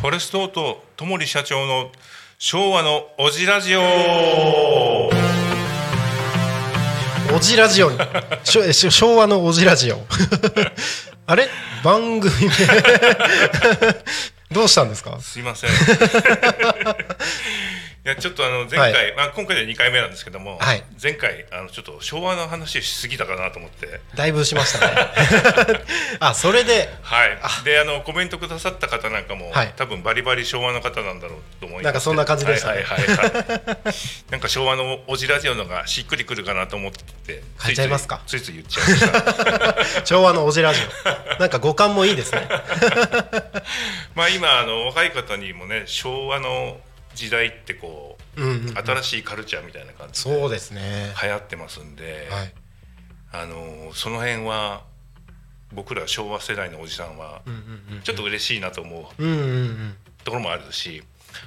フォレストオートともり社長の昭和のおじラジオ。おじラジオに。しょえしょ昭和のおじラジオ。あれ？番組名？どうしたんですか？すいませんいやちょっとあの前回、はいまあ、今回で2回目なんですけども、はい。前回あのちょっと昭和の話しすぎたかなと思って。だいぶしましたね。あそれではい。であのコメントくださった方なんかも、はい。多分バリバリ昭和の方なんだろうと思います。なんかそんな感じでしたね。はいはいはい、はい、なんか昭和のおじラジオのがしっくりくるかなと思って変えちゃいますか？ついついついつい言っちゃいました。昭和のおじラジオ。なんか五感もいいですね。まあ今あの若い方にもね昭和の時代ってこう、うんうんうん。新しいカルチャーみたいな感じでそうですね。流行ってますんで、はい。あのその辺は僕ら昭和世代のおじさんはちょっと嬉しいなと思うところもあるし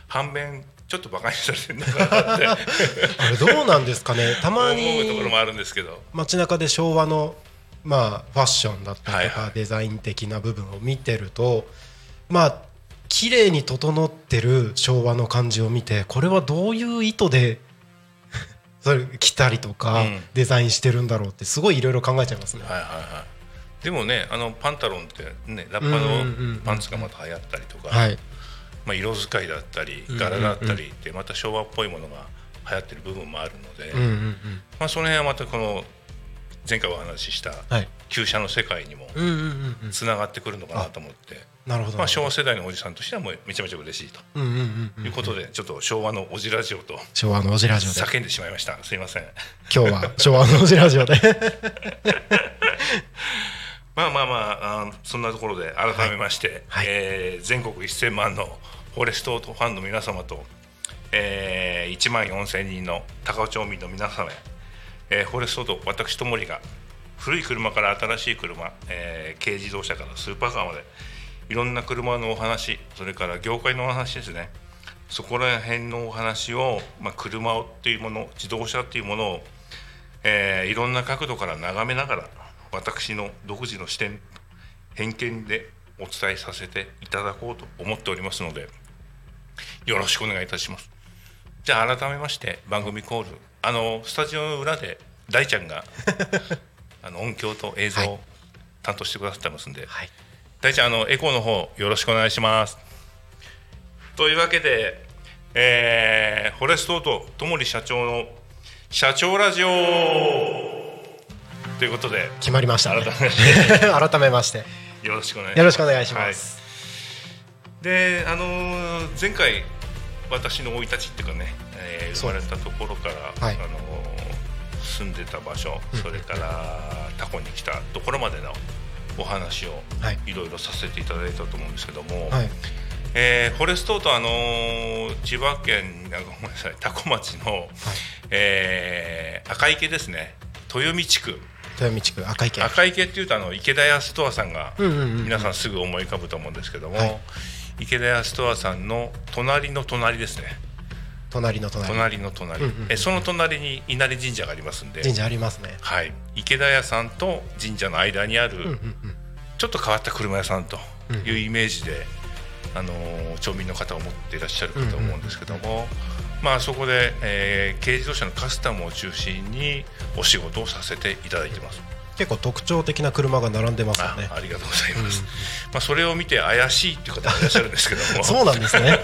反面ちょっとバカにされてるのかなって。あれどうなんですかね。たま思うところにもあるんですけど。街中で昭和のまあファッションだったりとか、デザイン的な部分を見てるとまあ綺麗に整ってる昭和の感じを見てこれはどういう意図で それ着たりとか、うん。デザインしてるんだろうってすごいいろいろ考えちゃいますね。はいはいはい。でもねあのパンタロンってねラッパのパンツがまた流行ったりとか、はい、まあ、色使いだったり柄だったりってまた昭和っぽいものが流行ってる部分もあるので、まあ、その辺はまたこの前回お話ししたはい。旧車の世界にもつながってくるのかなと思って、なるほど、まあ、昭和世代のおじさんとしてはもうめちゃめちゃ嬉しいと。いうことで、ちょっと昭和のおじラジオと昭和のおじラジオで。叫んでしまいました。すいません。今日は昭和のおじラジオで。まあまあまああーそんなところで改めまして、はい。えー全国1000万のフォレストファンの皆様と、えー1万4000人の高尾町民の皆様へ、えーフォレストオート私ともりが古い車から新しい車、えー軽自動車からスーパーカーまでいろんな車のお話それから業界のお話ですね。そこら辺のお話を、まあ、車っていうもの自動車っていうものをえーいろんな角度から眺めながら私の独自の視点偏見でお伝えさせていただこうと思っておりますのでよろしくお願いいたします。じゃあ改めまして番組コールあのスタジオの裏で大ちゃんが あの音響と映像を担当してくださってますんで、はい。大ちゃんあのエコーの方よろしくお願いします。というわけで、えーフォレストオートともり社長の社長ラジオ。ということで決まりました、ね、改めまして。改めまして。よろしくお願いします。よろしくお願いします、はい、であのー前回私の生い立ちっていうかね、えー生まれたところから、はい。あのー住んでた場所、それからタコに来たところまでのお話をはい。いろいろさせていただいたと思うんですけども、はい。えーフォレストとあのー千葉県あごめんなさい 多古町の、えー赤池ですね。豊見地区。豊見地区赤池。赤池っていうとあの池田屋ストアさんがうんうんうん。皆さんすぐ思い浮かぶと思うんですけども、はい。池田屋ストアさんの隣の隣ですね隣の隣。隣の隣、うんうんうんえその隣に稲荷神社がありますんで。神社ありますね。はい、池田屋さんと神社の間にある、うんうんうん。ちょっと変わった車屋さんというイメージで、あのー町民の方を持っていらっしゃるかと思うんですけども、まあそこで、えー軽自動車のカスタムを中心にお仕事をさせていただいてます。結構特徴的な車が並んでますよあね。ありがとうございます。まあそれを見て怪しいっていう方もいらっしゃるんですけども、そうなんですね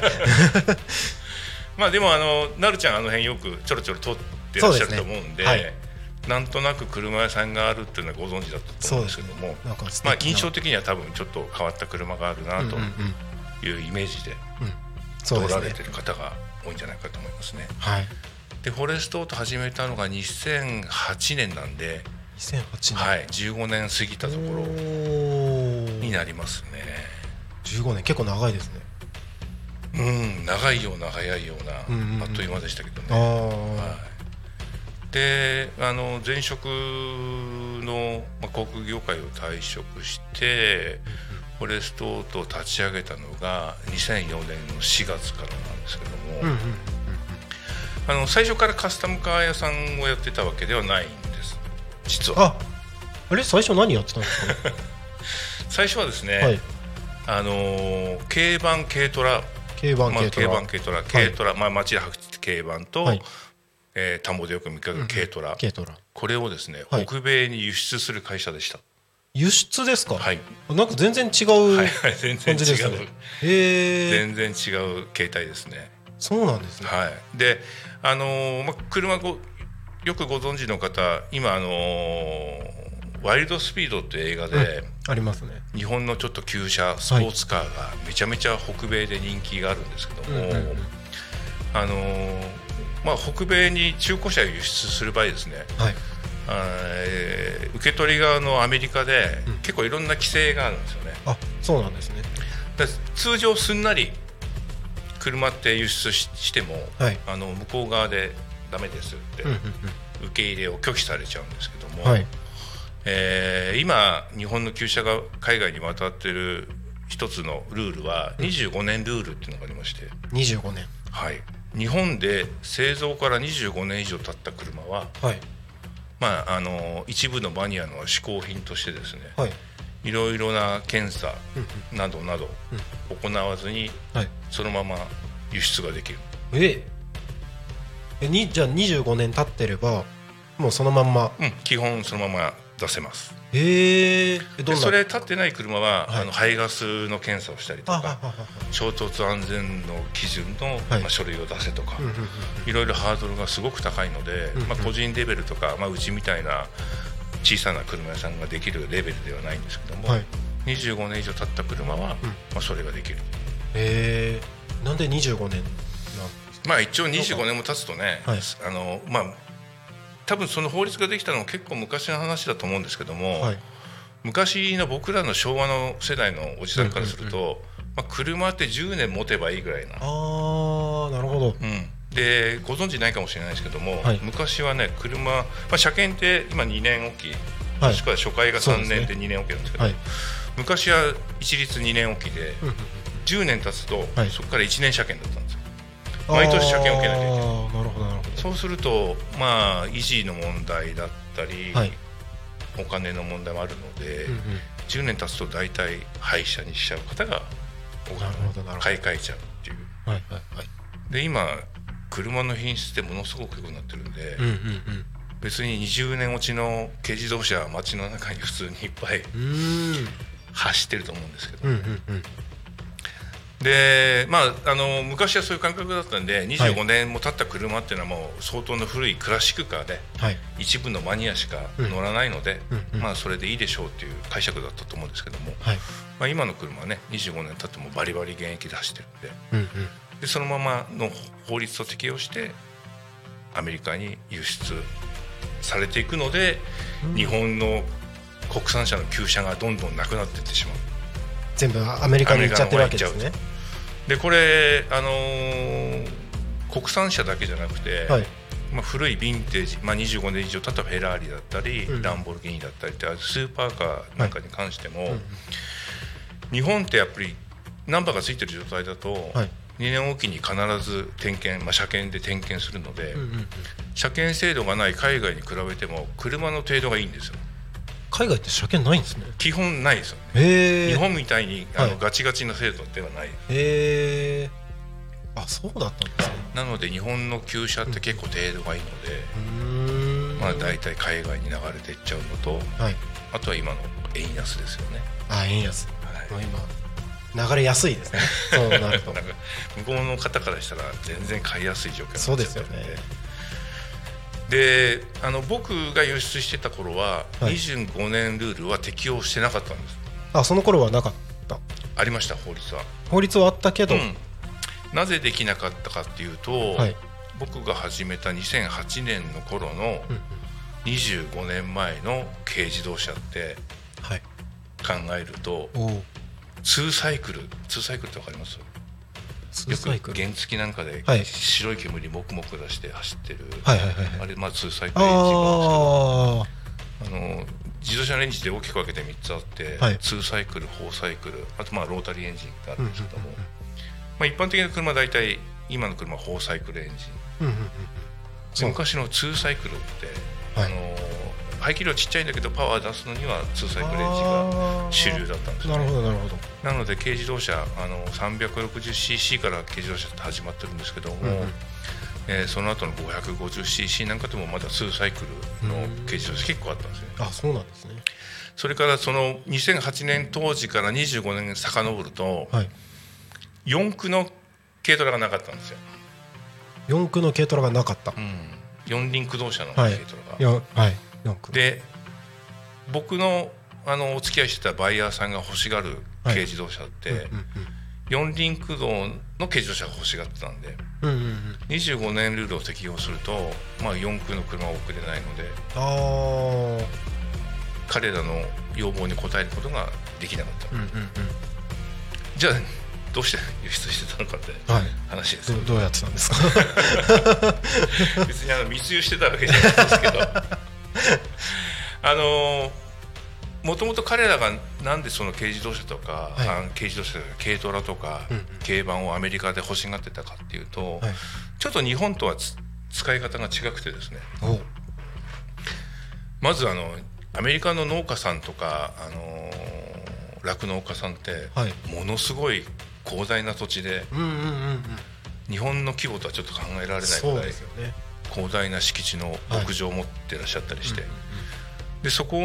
まあでもあのなるちゃんあの辺よくちょろちょろ通ってらっしゃると思うんで。ねはい。なんとなく車屋さんがあるっていうのはご存知だったと思うんですけども、なんか素敵な。まあ印象的には多分ちょっと変わった車があるなというイメージで通られてる方が多いんじゃないかと思いますね。はい。でフォレストオート始めたのが2008年なんで、2008年。はい、15年過ぎたところになりますね。15年。結構長いですね。うん、長いような早いような、うんうんうん。あっという間でしたけどあね。あ、はい、であの前職の、まあ、航空業界を退職して、フォレストオートを立ち上げたのが2004年の4月からなんですけども、うんうんうんあの最初からカスタムカー屋さんをやってたわけではないんです。実は。ああれ？最初何やってたんですか？ね 最初はですね、はい。あのー軽バン軽トラ軽バンまあ、軽軽トラバン軽トラ軽トラ、まあ、街で走って軽バンと、はい。えー田んぼでよく見かける軽トラ、軽トラこれをですね、はい。北米に輸出する会社でした。輸出ですか？はい、なんか全然違うはいはい全然違う、全然違う携帯ですね。そうなんですね。はい。であのーまあ、車ごよくご存知の方今あのーワイルドスピード」っていう映画で、ありますね日本のちょっと旧車スポーツカーがめちゃめちゃ北米で人気があるんですけども、うんうんうん。あのーまあ、北米に中古車を輸出する場合ですね。はい。えー受け取り側のアメリカでうん。結構いろんな規制があるんですよね。あそうなんですね。通常すんなり車って輸出ししても、はい。あの向こう側でダメですってうんうん受け入れを拒否されちゃうんですけども、うんはいえー今日本の旧車が海外に渡ってる一つのルールは25年ルールっていうのがありまして、25年。はい、日本で製造から25年以上経った車は、はい。まあ、あの一部のマニアの嗜好品としてですねはい。いろいろな検査うんなどなど行わずにはい。そのまま輸出ができる。ええ。にじゃあ25年経ってればもうそのまんま。うん、基本そのまま出せます。ええどんな？でそれ立ってない車は、はい。あの排ガスの検査をしたりとか衝突安全の基準の、はい。まあ、書類を出せとか、いろいろハードルがすごく高いので、うんうんまあ、個人レベルとか、まあ、うちみたいな小さな車屋さんができるレベルではないんですけども、はい。25年以上経った車は、うん。まあ、それができる。ええなんで25年なんですまあ一応25年も経つとね、はい。あのまあ多分その法律ができたのも結構昔の話だと思うんですけども、かはい。昔の僕らの昭和の世代のおじさんからすると、まあ、車って10年持てばいいぐらいな、ああなるほど。うん、でご存知ないかもしれないですけども、はい。昔はね車、まあ、車検って今2年おき。はい。もしくは初回が3そうですね。年で2年おきなんですけどはい。昔は一律2年おきでうんうん10年経つと、はい。そこから1年車検だったんですよ毎年車検を受けなきゃいけない。なるほどなるほそうするとまあ維持の問題だったり、はい。お金の問題もあるので、どうんうん。10年経つと大体廃車にしちゃう方が買い替えちゃうっていう。はいはいはい。で今車の品質ってものすごく良くなってるんで、うんうん別に20年落ちの軽自動車は街の中に普通にいっぱい走ってると思うんですけど、うんうんうんでまああの昔はそういう感覚だったんで25年も経った車っていうのはもう相当の古いクラシックカーではい。一部のマニアしか乗らないので、うんうんまあそれでいいでしょうっていう解釈だったと思うんですけども、はい。まあ、今の車はね25年経ってもバリバリ現役で走ってるんでうんうん。でそのままの法律を適用してアメリカに輸出されていくので、日本の国産車の旧車がどんどんなくなっていってしまう。全部アメリカに行っちゃってるわけですねでこれ、あのー国産車だけじゃなくて、はい。まあ、古いヴィンテージ、まあ、25年以上経ったフェラーリだったり、うん。ランボルギーニだったりってスーパーカーなんかに関しても、うんうん。日本ってやっぱりナンバーがついてる状態だと、はい。2年おきに必ず点検、まあ、車検で点検するので、うんうんうん。車検制度がない海外に比べても車の程度がいいんですよ海外って車検ないんですね。基本ないですよね、日本みたいにあの、はい。ガチガチな制度ではないへえあそうだったんですね。なので日本の旧車って結構程度がいいので、うーん。まあ、大体海外に流れていっちゃうのとはい。あとは今の円安ですよね、あ円安。はい。今流れやすいですね。そうなると。向こうの方からしたら全然買いやすい状況になっちゃそうってるんですよねであの僕が輸出してた頃は、はい。25年ルールは適用してなかったんです。あその頃はなかった。ありました法律は、法律はあったけど、うん。なぜできなかったかっていうと、はい。僕が始めた2008年の頃のうんうん。25年前の軽自動車ってはい。考えるとおお2サイクル2サイクルってわかります？ツよく原付なんかではい。白い煙もくもく出して走ってる、はいはいはいはい。あれまあ2サイクルエンジンなんですけどああの自動車のエンジンで大きく分けて3つあって、はい。2サイクル4サイクルあとまあロータリーエンジンがあるんですけども、うんうんうんまあ、一般的な車は大体今の車は4サイクルエンジン。うんうんうん昔の2サイクルって、はい。あの排気量ちっちゃいんだけどパワー出すのには2サイクルエンジンが主流だったんですよなるねほどなるほど。なので軽自動車あの 360cc から軽自動車って始まってるんですけども、うんうん。えーその後の 550cc なんかでもまだ2サイクルの軽自動車結構あったんですね。あそうなんですね。それからその2008年当時から25年遡るとはい。4駆の軽トラがなかったんですよ、四駆の軽トラがなかった。うん、四輪駆動車のはい。軽トラが、よはい。四駆で僕のあのお付き合いしてたバイヤーさんが欲しがる軽自動車って、うんうん四輪駆動の軽自動車が欲しがってたんでうんうんうん。うん25年ルールを適用すると、まあ、四駆の車は送れないのであ彼らの要望に応えることができなかった、あうんうんうん。じゃあどうして輸出してたのかってはい。話ですどどうやってたんですか？別にあの密輸してたわけじゃないんですけど あのもともと彼らがなんでその軽自動車とか、はい。軽自動車とか軽トラとか、うんうん。軽バンをアメリカで欲しがってたかっていうと、はい。ちょっと日本とはつ使い方が違くてですね。おまずあのアメリカの農家さんとかあの酪農家さんって、はい。ものすごい広大な土地でうんうんうんうん。日本の規模とはちょっと考えられないぐらいですよね広大な敷地の牧場を持ってらっしゃったりして、うんうんでそこ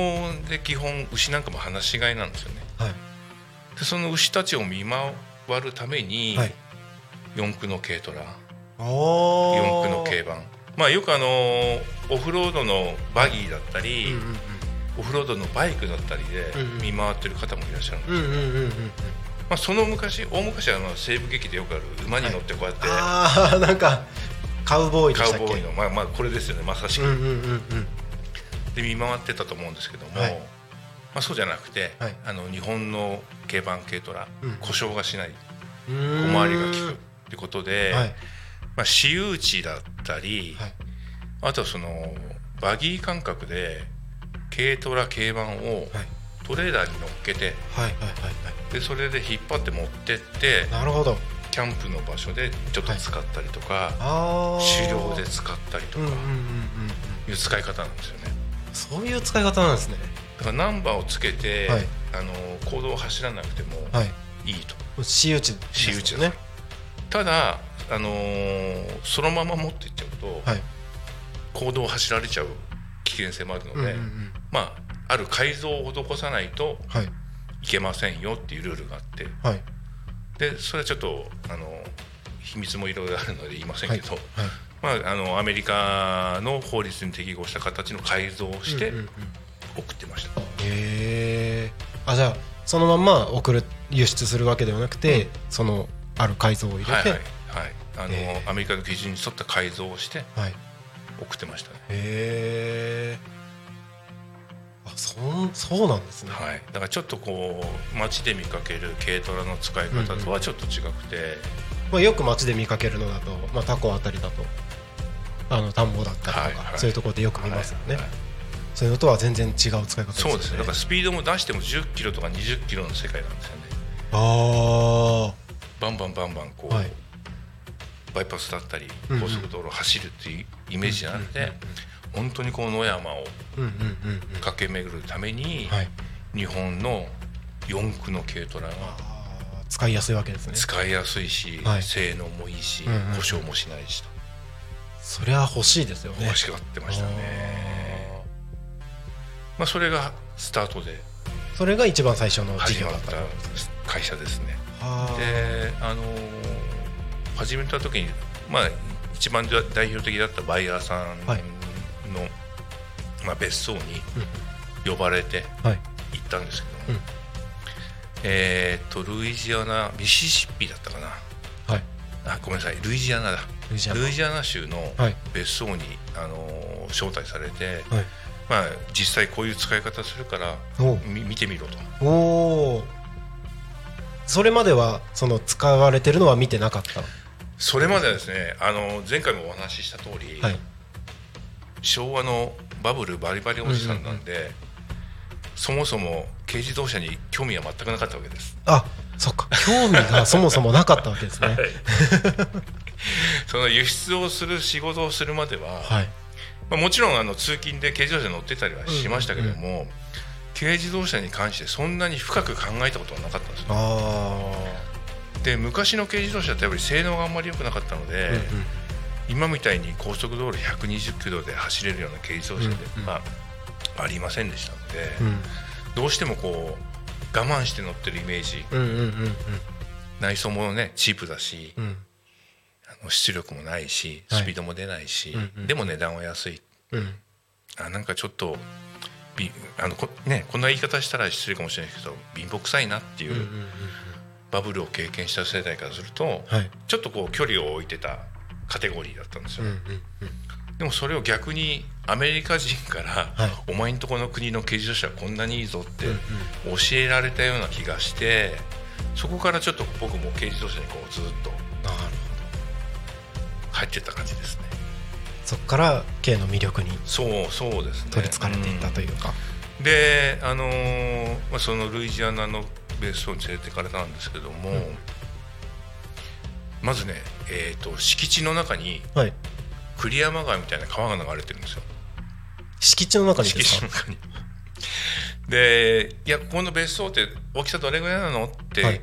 で基本牛なんかも放し飼いなんですよね。はい。でその牛たちを見回るために、はい。四駆の軽トラ。お四駆の軽バン。まあよくあのオフロードのバギーだったり、うんうんオフロードのバイクだったりでうんうん。見回ってる方もいらっしゃるんです、うんうんうんうんうん。まあ、その昔大昔はまあ西部劇でよくある馬に乗ってこうやって、ああなんかカウボーイでカしたっけ？ウボーイの。まあまあこれですよね。まさしく、うんうんうんうん。で見回ってたと思うんですけども、はい。まあ、そうじゃなくて、はい。あの日本の軽バン軽トラ、うん。故障がしない小回りが利くってことで、はい。まあ、私有地だったり、はい。あとはそのバギー感覚で軽トラ軽バンをはい。トレーラーに乗っけてはいはいはいはい。でそれで引っ張って持ってってなるほどキャンプの場所でちょっと使ったりとか、ああ狩猟で使ったりとかいう使い方なんですよね。そういう使い方なんですね。だからナンバーをつけて、はい。あの行動を走らなくてもはい。いいと。私有地です私有地よね。ただ、あのーそのまま持っていっちゃうと、はい。行動を走られちゃう危険性もあるので、うんうんうん。まあある改造を施さないとはい。いけませんよっていうルールがあってはいでそれはちょっとあの秘密もいろいろあるので言いませんけど、はいまあ、あのアメリカの法律に適合した形の改造をしてうんうんうん。送ってました、へえあじゃあそのまんま送る輸出するわけではなくて、そのある改造を入れて。はいはいはい。あの、アメリカの基準に沿った改造をしてはい。送ってましたね、へえあそんそうなんですね。はい、だからちょっとこう街で見かける軽トラの使い方とはちょっと違くて、まあ、よく街で見かけるのだと、まあ、タコあたりだとあの田んぼだったりとか、はいはい。そういうところでよく見ますよね、はいはいそういうのとは全然違う使い方ですよね。そうですね。だからスピードも出しても10キロとか20キロの世界なんですよね。あバンバンバンバンこう、はい。バイパスだったりうんうん。高速道路を走るっていうイメージじゃなくて、うんうんうん本当にこう野山を駆け巡るために、はい。日本の四駆の軽トラが使いやすいわけですね。使いやすいし、はい。性能もいいし、うんうん故障もしないしと。そりゃ欲しいですよね。欲しがってましたね、まあ、それがスタートでそれが一番最初の事始まっ業だったた会社ですね。はあであのー始めた時にまあ一番代表的だったバイヤーさんまあ、別荘に呼ばれてはい。行ったんですけど。も、うん。えーっとルイジアナミシシッピだったかな。はい。あごめんなさい。ルイジアナだ。ルイジアナ。州のはい。別荘に、あのー招待されて、はい。まあ、実際こういう使い方するから見てみろと。おおそれまではその使われてるのは見てなかった？それまではですね、あの前回もお話しした通り、はい昭和のバブルバリバリおじさんなんで、そもそも軽自動車に興味は全くなかったわけです。あそっか。興味がそもそもなかったわけですね。はい。その輸出をする仕事をするまでは、はい。まあ、もちろんあの通勤で軽自動車乗ってたりはしましたけども、軽自動車に関してそんなに深く考えたことはなかったんですよ。あで昔の軽自動車ってやっぱり性能があんまり良くなかったので、あ、うんうん今みたいに高速道路120キロで走れるような軽自動車で、うんうん。まあ、ありませんでしたので、うん。どうしてもこう我慢して乗ってるイメージ。うんうんうん内装もねチープだし、うん。あの出力もないしはい。スピードも出ないし、うんうんでも値段は安い。うん。あなんかちょっとびあのこ,、ね、こんな言い方したら失礼かもしれないけど貧乏くさいなっていううんうんうん。バブルを経験した世代からすると、はい。ちょっとこう距離を置いてたカテゴリーだったんですよ、でもそれを逆にアメリカ人から、はい。お前んとこの国の軽自動車はこんなにいいぞってうん教えられたような気がしてそこからちょっと僕も軽自動車にこうずっと入ってった感じですね。そこから軽の魅力にそうそうですね。取りつかれていったというか、うん。であのーまあ、そのルイジアナの別荘に連れてかれたんですけども、うんまずね、えー、と敷地の中にはい。栗山川みたいな川が流れてるんですよ。敷地の中にで敷すか？地の中に。でいやここの別荘って大きさどれぐらいなの？ってはい。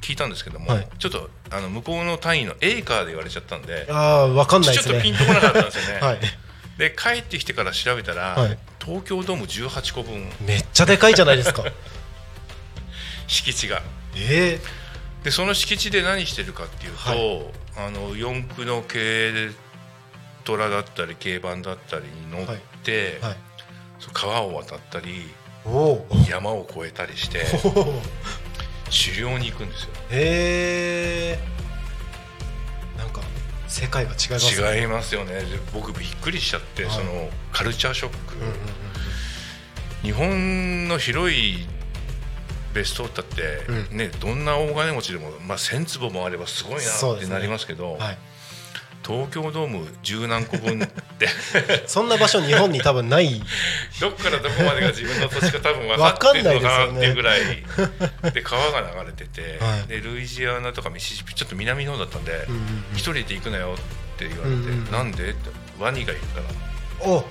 聞いたんですけども、はい。ちょっとあの向こうの単位のエーカーで言われちゃったんで、ああわかんないちょっとですねピンとこなかったんですよね。はい。で帰ってきてから調べたら、はい。東京ドーム18個分。めっちゃでかいじゃないですか。敷地が。えでその敷地で何してるかっていうと、はあの四駆の軽トラだったり軽バンだったりに乗って、えはい。そう川を渡ったり山を越えたりして 狩猟に行くんですよ。へえ。なんか世界が違いますね。違いますよね。で僕びっくりしちゃって、はい。そのカルチャーショック、うんうんうん。日本の広い別荘だって、うん。ねどんな大金持ちでも、まあ、1,000坪もあればすごいなってなりますけどはい。東京ドーム十何個分って。そんな場所日本に多分ない。どっからどこまでが自分の土地か多分分わかってかんないるのかなっていうですぐらい。で 川が流れてて、はい。でルイジアナとかミシシッピちょっと南の方だったんで一、人で行くなよって言われて、なんでってワニがいるから。お。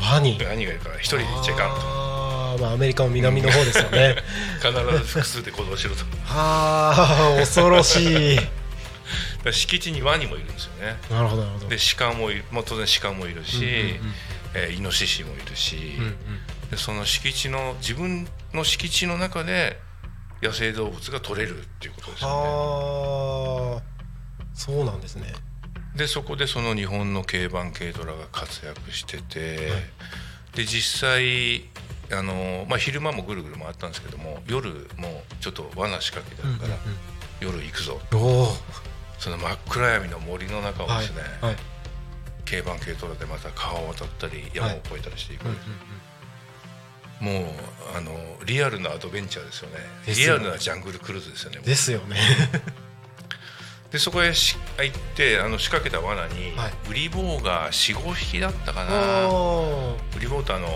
ワニ。ワニがいるから一人で行っちゃいかんとまあアメリカも南の方ですよね。必ず複数で行動しろと。ああ恐ろしい。ら敷地にワニもいるんですよね。なるほどなるほど。で鹿もいる、まあ、当然鹿もいるし、うんうんうん。えーイノシシもいるし、うんうん。でその敷地の自分の敷地の中で野生動物が取れるっていうことですよね。ああそうなんですね。でそこでその日本の軽バン軽トラが活躍してて、はい。で実際あの、まあ、昼間もぐるぐる回ったんですけども夜もちょっと罠仕掛けてあるから、夜行くぞ。その真っ暗闇の森の中をはいですね、はい軽バン軽トラでまた川を渡ったり山を越えたりしていく、うんうんもうあのリアルなアドベンチャーですよね。リアルなジャングルクルーズですよねう。んですよね。でそこへし行ってあの仕掛けた罠に、はい。ウリボウが45匹だったかな。おウリボウってあの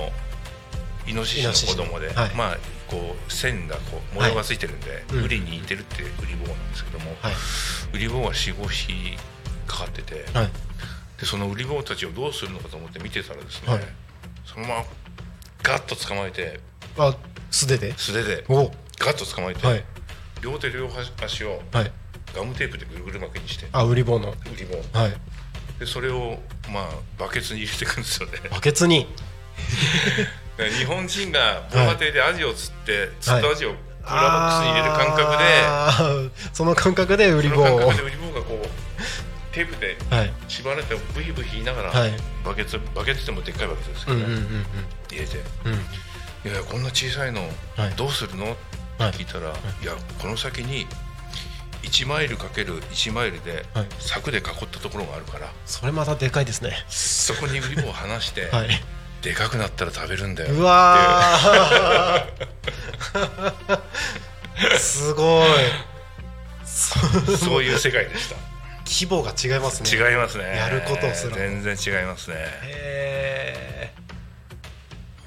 イノシシの子供で、はい。まあこう線がこう模様がついてるんで、うん。ウリに似てるってウリボウなんですけども、はい。ウリボウが45匹かかってて、はい。でそのウリボウたちをどうするのかと思って見てたらですね、はい。そのままガッと捕まえてあ素手で？素手でお。ガッと捕まえて、はい。両手両足をはい。ガムテープでぐるぐる巻きにしてあ売り棒の。ウリボウはい。でそれをまあバケツに入れていくんですよね。バケツに？で 日本人が防波堤でアジを釣って、釣ったアジをクーラーボックスに入れる感覚で、その感覚で売りそ棒をの感覚でウリボウがこうテープではい。縛られてブヒブヒ言いながら、はい。バケツバケツでもでっかいバケツですけどね、入れてうん「いやいやこんな小さいのはい。どうするの?」って聞いたら「い。やこの先に1マイルかける1マイルではい。柵で囲ったところがあるからそれまたでかいですね。そこにウリボウを離して、はいでかくなったら食べるんだよ」うわー。すごい。そ そういう世界でした。規模が違いますね。違いますね。やることすら。全然違いますね。へえ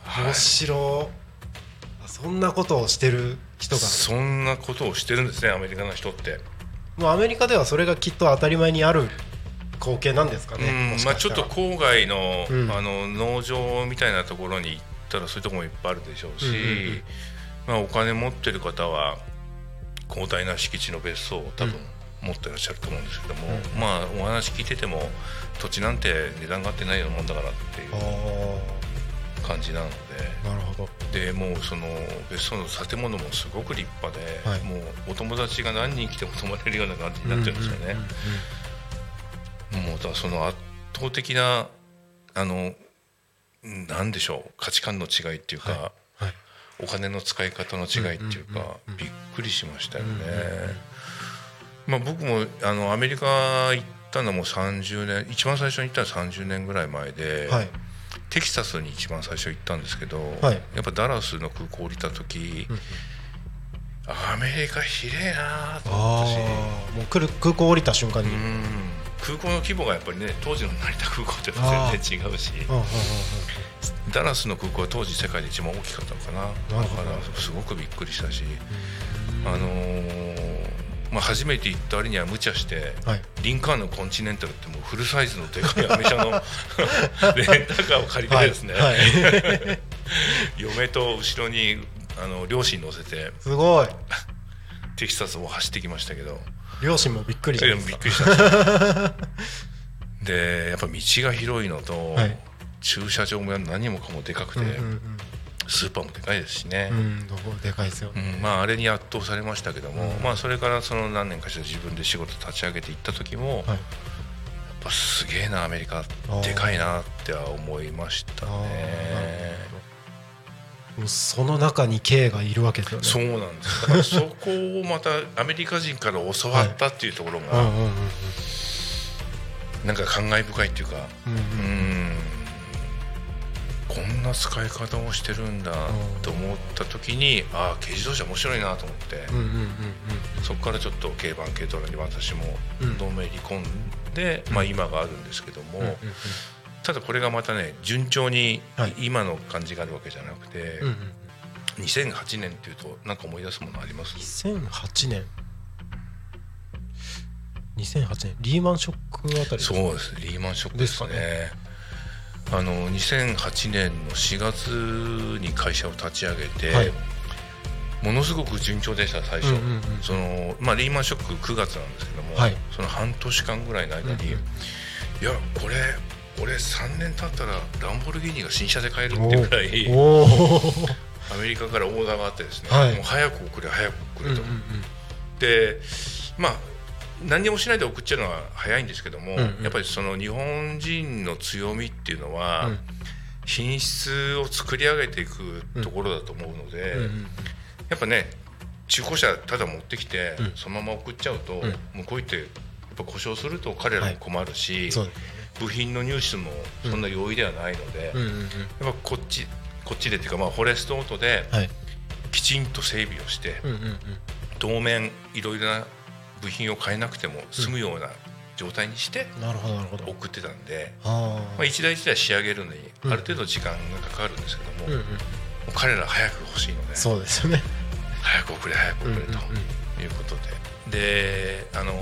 はい。面白い。そんなことをしてる人が。そんなことをしてるんですねアメリカの人って、もうアメリカではそれがきっと当たり前にある光景なんですかねうんまあ、ちょったと郊外の,、うん。あの農場みたいなところに行ったらそういうところもいっぱいあるでしょうし、うんうんうん。まあ、お金持ってる方は広大な敷地の別荘を多分持ってらっしゃると思うんですけども、うん。まあお話聞いてても土地なんて値段があってないようなもんだからっていうあ感じなので。あなるほど。でもうその別荘の建物もすごく立派で、はい。もうお友達が何人来ても泊まれるような感じになってるんですよね。もうだからその圧倒的なあのうんなんでしょう価値観の違いっていうか、はい。はい。お金の使い方の違いっていうか、うんうんうんうん。びっくりしましたよね。うんうんうん。まあ、僕もあのアメリカ行ったのも30年一番最初に行ったのは30年ぐらい前で、はい。テキサスに一番最初行ったんですけど、はい。やっぱダラスの空港降りた時、うんアメリカひれえなと思あったし。あもう来る空港降りた瞬間に、うん空港の規模がやっぱりね当時の成田空港って全然違うしダラスの空港は当時世界で一番大きかったのかな。だからすごくびっくりしたし、あのーまあ、初めて行った割には無茶して、はい。リンカーンのコンチネンタルってもうフルサイズのでかいアメ車の レンタカーを借りてですね、はいはい。嫁と後ろにあの両親乗せてすごい。テキサスを走ってきましたけど両親もびっくりじゃいないですかやびっくりした。んでやっぱ道が広いのと、はい。駐車場も何もかもでかくて、うんうんスーパーもでかいですしね。う、んうんどこでかいですよ、うんまあ、あれに圧倒されましたけども、うん。まあ、それからその何年かして自分で仕事立ち上げていった時も、やっはいぱすげえなアメリカ。でかいなっては思いましたね。その中に K がいるわけですよね。そうなんです。だからそこをまたアメリカ人から教わったっていうところが、うんうんうんうん。なんか感慨深いっていうかうんうんうん。こんな使い方をしてるんだうんと思った時にああ軽自動車面白いなと思って、うんうんうんそこからちょっと軽バン軽トラに私もうん。のめり込んで、まあ、今があるんですけども、うんうんただこれがまたね順調にはい。今の感じがあるわけじゃなくて、うんうん2008年っていうと何か思い出すものあります？2008年。2008年。リーマンショックあたりそうですリーマンショックですね。ですあの2008年の4月に会社を立ち上げて、はい。ものすごく順調でした最初、うんうんうんそのまあ、リーマンショック9月なんですけども、はい。その半年間ぐらいの間に、うんうん。いやこれ俺3年経ったらランボルギーニが新車で買えるっていうぐらいアメリカからオーダーがあってですね、はい。もう早く送れ早く送れと、うんうんうん。でまあ何にもしないで送っちゃうのは早いんですけども、うんうん。やっぱりその日本人の強みっていうのは、うん。品質を作り上げていくところだと思うので、うんうんやっぱね中古車ただ持ってきて、うん。そのまま送っちゃうと、ん。向こう行ってやっぱ故障すると彼らも困るし、そうです。ね部品の入手もそんな容易ではないので、やっぱこっちこっちでっていうか、まあ、フォレストオートではい。きちんと整備をして、当面いろいろな部品を変えなくても済むような状態にして送ってたんで、あまあ、一台一台仕上げるのにうんある程度時間がかかるんですけども,、彼ら早く欲しいのでそうですよね。早く送れ早く送れということで、であの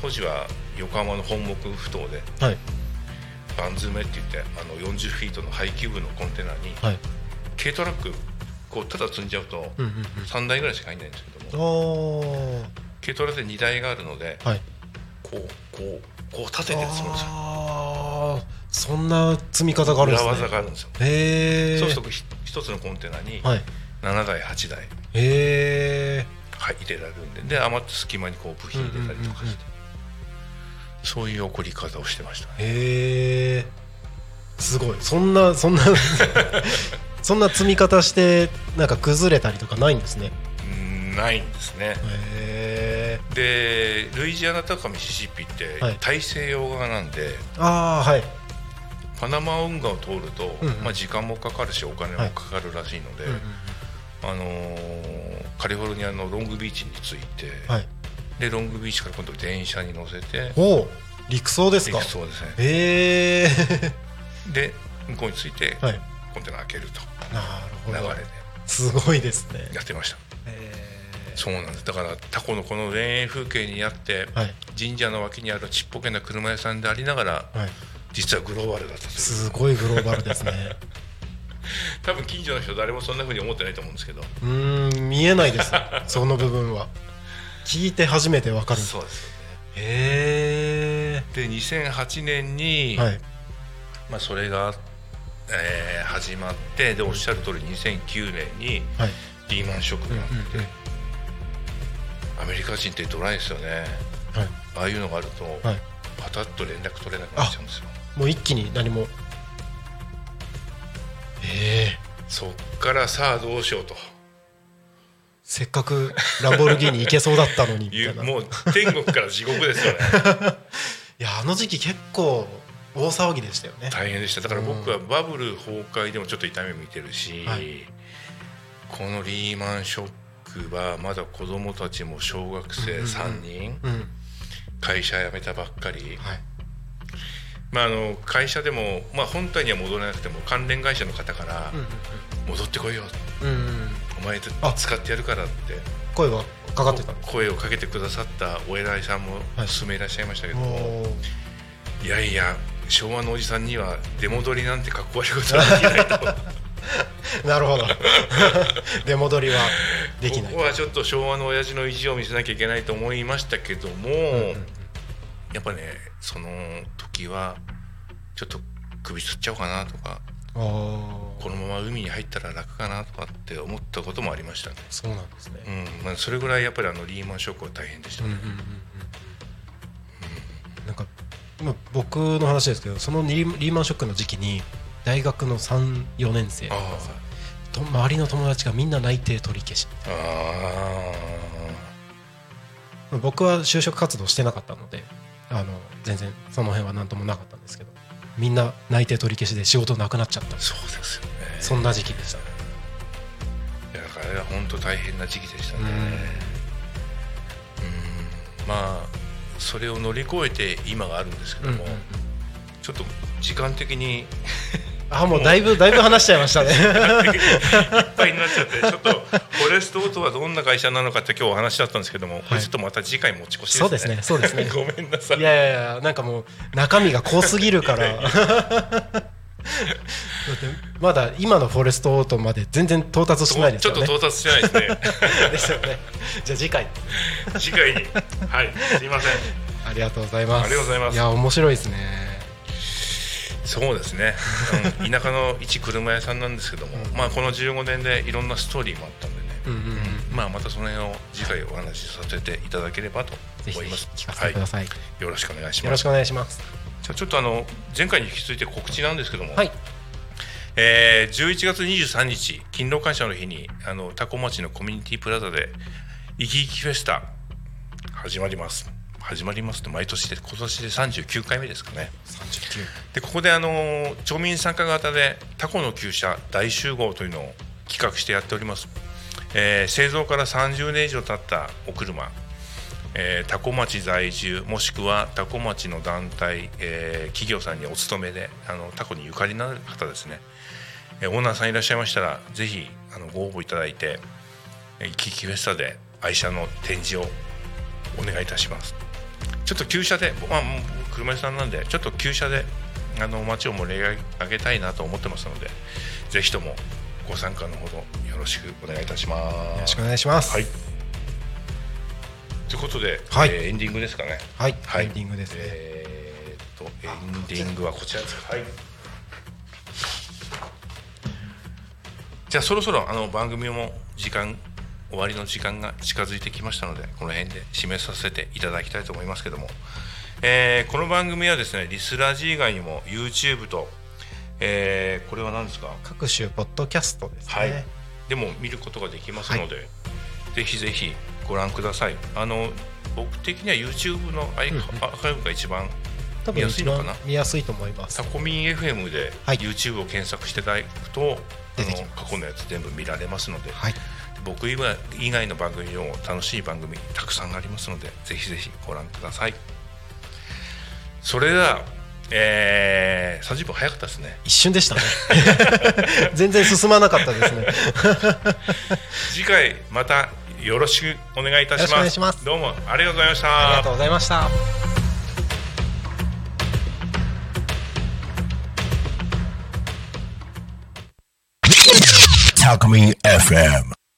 当時は横浜の本木ふ頭ではいバン詰めって言ってあの40フィートの排気部のコンテナにはい。軽トラックこうただ積んじゃうとうんうん3台ぐらいしか入んないんですけどうんもおー。軽トラで2台があるのではい。こうこうこう立てて積むんですよ。そんな積み方があるんで裏すね。技があるんですよ。へえそうするとひ一つのコンテナにはい。7台8台はい入れられるんでで余った隙間にこう部品入れたりとかして、そういう送り方をしてました。ねへえすごい。そんなそんな そんな積み方してなんか崩れたりとかないんですね？うんないんですね。でルイジアナとかミシシッピってはい。大西洋側なんで、ああはい。パナマ運河を通ると、うんうん。まあ、時間もかかるしお金もかかるらしいので、うんうん。あのーカリフォルニアのロングビーチに着いて、はいでロングビーチから今度電車に乗せて。おお陸送ですか？行くそうですね。へえ。で向こうに着いて、はい。コンテナ開けると。なるほど。流れで。すごいですね。やってました。へそうなんです。だからタコのこの田園風景にあって、はい。神社の脇にあるちっぽけな車屋さんでありながらはい。実はグローバルだったすごいグローバルですね。多分近所の人誰もそんな風に思ってないと思うんですけど。うーん見えないです。その部分は聞いて初めてわかる。そうですよね。へで2008年に、えはい。まあ、それが、えー始まってでおっしゃる通り2009年にはい。リーマンショックがあって、うんうんアメリカ人ってドライですよね。はい。ああいうのがあると、はい。パタッと連絡取れなくなっちゃうんですよ。もう一気に何も。ええそっからさあどうしようとせっかくランボルギーニ行けそうだったのに みたいいうな。いもう天国から地獄ですよね。やあの時期結構大騒ぎでしたよね。大変でした。だから僕はバブル崩壊でもちょっと痛み見てるし、はい。このリーマンショックはまだ子供たちも小学生3人、うん会社辞めたばっかり、はい。まあ、あの会社でも、まあ、本体には戻らなくても関連会社の方から「戻ってこいよ。うんうんうんお前とあ使ってやるから」って。声はかかってた声をかけてくださったお偉いさんもはい。数名いらっしゃいましたけども、おー。いやいや昭和のおじさんには出戻りなんてかっこ悪いことはできないと。なるほど。出戻りはできないここはちょっと昭和の親父の意地を見せなきゃいけないと思いましたけども、うんうんやっぱねその時はちょっと首つっちゃおうかなとかこのまま海に入ったら楽かなとかって思ったこともありましたね、そうなん。ですねうんまあ、それぐらいやっぱりあのリーマンショックは大変でしたね、うんうんうんうん。なんかまあ僕の話ですけどそのリーマンショックの時期に大学の34年生とかさと周りの友達がみんな内定取り消しああ僕は就職活動してなかったのであの全然その辺は何ともなかったんですけどみんな内定取り消しで仕事なくなっちゃった。そうですよね。そんな時期でしたね。いやだからあれは本当大変な時期でしたね。うん。まあそれを乗り越えて今があるんですけども、ちょっと時間的にあもうだいぶだいぶ話しちゃいましたね。いっぱいになっちゃってちょっとフォレストオートはどんな会社なのかって今日お話だったんですけども、これちょっとまた次回持ち越しですね。そうですねそうですね。ごめんなさい。いやいやいやなんかもう中身が濃すぎるから。だってまだ今のフォレストオートまで全然到達してないですちょっとよね到達してないですね。ですよね。じゃあ次回。次回に。はい。すいません。ありがとうございます。ありがとうございます。いや面白いですねそうですね、うん。田舎の一車屋さんなんですけども、まあこの15年でいろんなストーリーもあったんでね、うんうんうん。まあまたその辺を次回お話しさせていただければとぜひぜ思います。ひ聞かせてください、はい、よろしくお願いします。よろしくお願いします。じゃあちょっとあの前回に引き続いて告知なんですけども、はい。えー11月23日勤労感謝の日にあの多古町のコミュニティプラザで「いきいきフェスタ」始まります始まりますって毎年で今年で39回目ですかね。39でここであの町民参加型でタコの厩舎大集合というのを企画してやっております、えー製造から30年以上経ったお車、えー、タコ町在住もしくはタコ町の団体、えー企業さんにお勤めであのタコにゆかりのある方ですね、えーオーナーさんいらっしゃいましたらぜひあのご応募いただいてえーキキフェスタで愛車の展示をお願いいたしますちょっと旧車で、まあ、もう車屋さんなんでちょっと旧車であの街を盛り上げたいなと思ってますのでぜひともご参加のほどよろしくお願いいたします。よろしくお願いしますはいということで、はいえーエンディングですかね。はい、はいエンディングですね、えーっとエンディングはこちらです。はい。じゃあそろそろあの番組も時間終わりの時間が近づいてきましたのでこの辺で締めさせていただきたいと思いますけども、えーこの番組はですねリスラジ以外にも YouTube と、えーこれは何ですか？各種ポッドキャストですね、はい、でも見ることができますので、ぜひぜひご覧ください。あの僕的には YouTube のアイカイブが一番見やすいのかな？番見やすいと思います。タコミン FM ではい。YouTube を検索していただくと、出てきあの過去のやつ全部見られますので、はい僕以外以外の番組でも楽しい番組たくさんありますのでぜひぜひご覧ください。それでは、えー、30分早かったですね。一瞬でしたね 全然進まなかったですね 次回またよろしくお願いいたしますよろしくお願いしますどうもありがとうございましたありがとうございました。Talk Me FM.